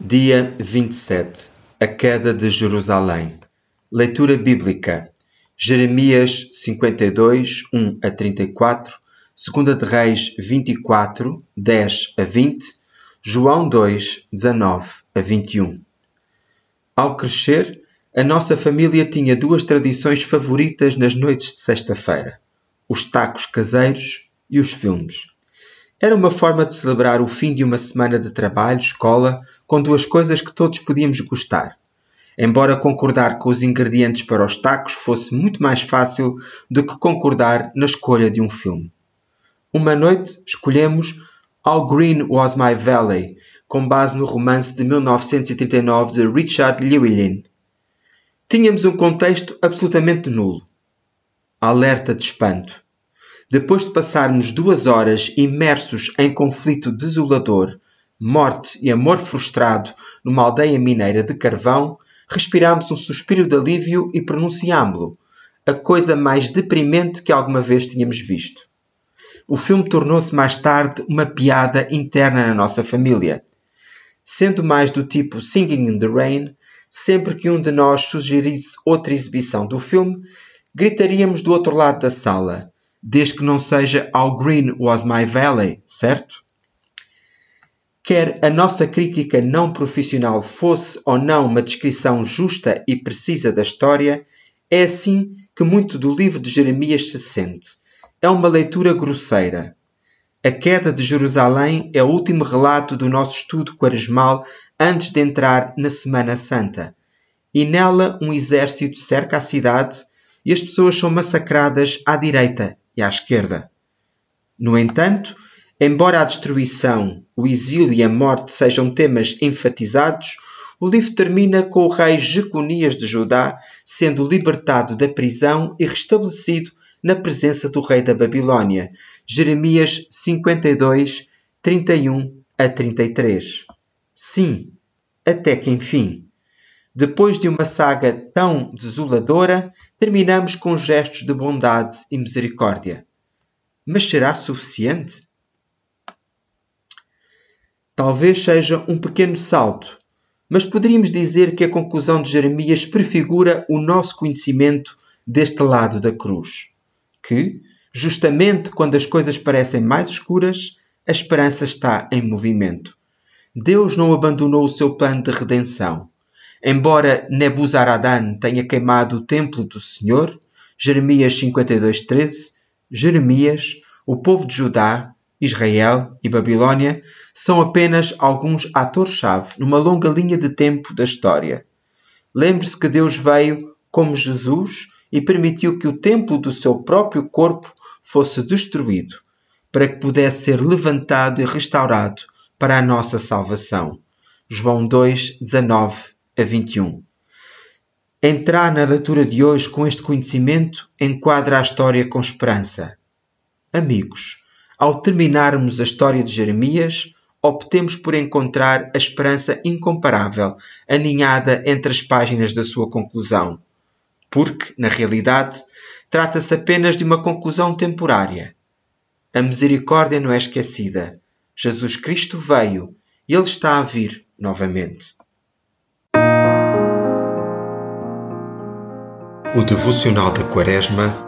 Dia 27 A queda de Jerusalém. Leitura bíblica. Jeremias 52, 1 a 34 2 de Reis 24, 10 a 20 João 2, 19 a 21 Ao crescer, a nossa família tinha duas tradições favoritas nas noites de sexta-feira: os tacos caseiros e os filmes. Era uma forma de celebrar o fim de uma semana de trabalho, escola, com duas coisas que todos podíamos gostar. Embora concordar com os ingredientes para os tacos fosse muito mais fácil do que concordar na escolha de um filme. Uma noite escolhemos All Green Was My Valley, com base no romance de 1939 de Richard Llewellyn. Tínhamos um contexto absolutamente nulo. Alerta de espanto depois de passarmos duas horas imersos em conflito desolador, morte e amor frustrado numa aldeia mineira de carvão, respirámos um suspiro de alívio e pronunciámo-lo, a coisa mais deprimente que alguma vez tínhamos visto. O filme tornou-se mais tarde uma piada interna na nossa família. Sendo mais do tipo Singing in the Rain, sempre que um de nós sugerisse outra exibição do filme, gritaríamos do outro lado da sala desde que não seja How Green Was My Valley, certo? Quer a nossa crítica não profissional fosse ou não uma descrição justa e precisa da história, é assim que muito do livro de Jeremias se sente. É uma leitura grosseira. A queda de Jerusalém é o último relato do nosso estudo quaresmal antes de entrar na Semana Santa. E nela um exército cerca a cidade e as pessoas são massacradas à direita e à esquerda. No entanto, embora a destruição, o exílio e a morte sejam temas enfatizados, o livro termina com o rei Jeconias de Judá sendo libertado da prisão e restabelecido na presença do rei da Babilônia. Jeremias 52, 31 a 33. Sim, até que enfim. Depois de uma saga tão desoladora, terminamos com gestos de bondade e misericórdia. Mas será suficiente? Talvez seja um pequeno salto, mas poderíamos dizer que a conclusão de Jeremias prefigura o nosso conhecimento deste lado da cruz, que, justamente quando as coisas parecem mais escuras, a esperança está em movimento. Deus não abandonou o seu plano de redenção. Embora Nebuzaradan tenha queimado o templo do Senhor, Jeremias 52:13, Jeremias, o povo de Judá, Israel e Babilônia são apenas alguns atores-chave numa longa linha de tempo da história. Lembre-se que Deus veio como Jesus e permitiu que o templo do seu próprio corpo fosse destruído, para que pudesse ser levantado e restaurado para a nossa salvação. João 2, 19 a 21. Entrar na leitura de hoje com este conhecimento enquadra a história com esperança. Amigos, ao terminarmos a história de Jeremias, optemos por encontrar a esperança incomparável aninhada entre as páginas da sua conclusão. Porque, na realidade, trata-se apenas de uma conclusão temporária. A misericórdia não é esquecida. Jesus Cristo veio e Ele está a vir novamente. O devocional da Quaresma,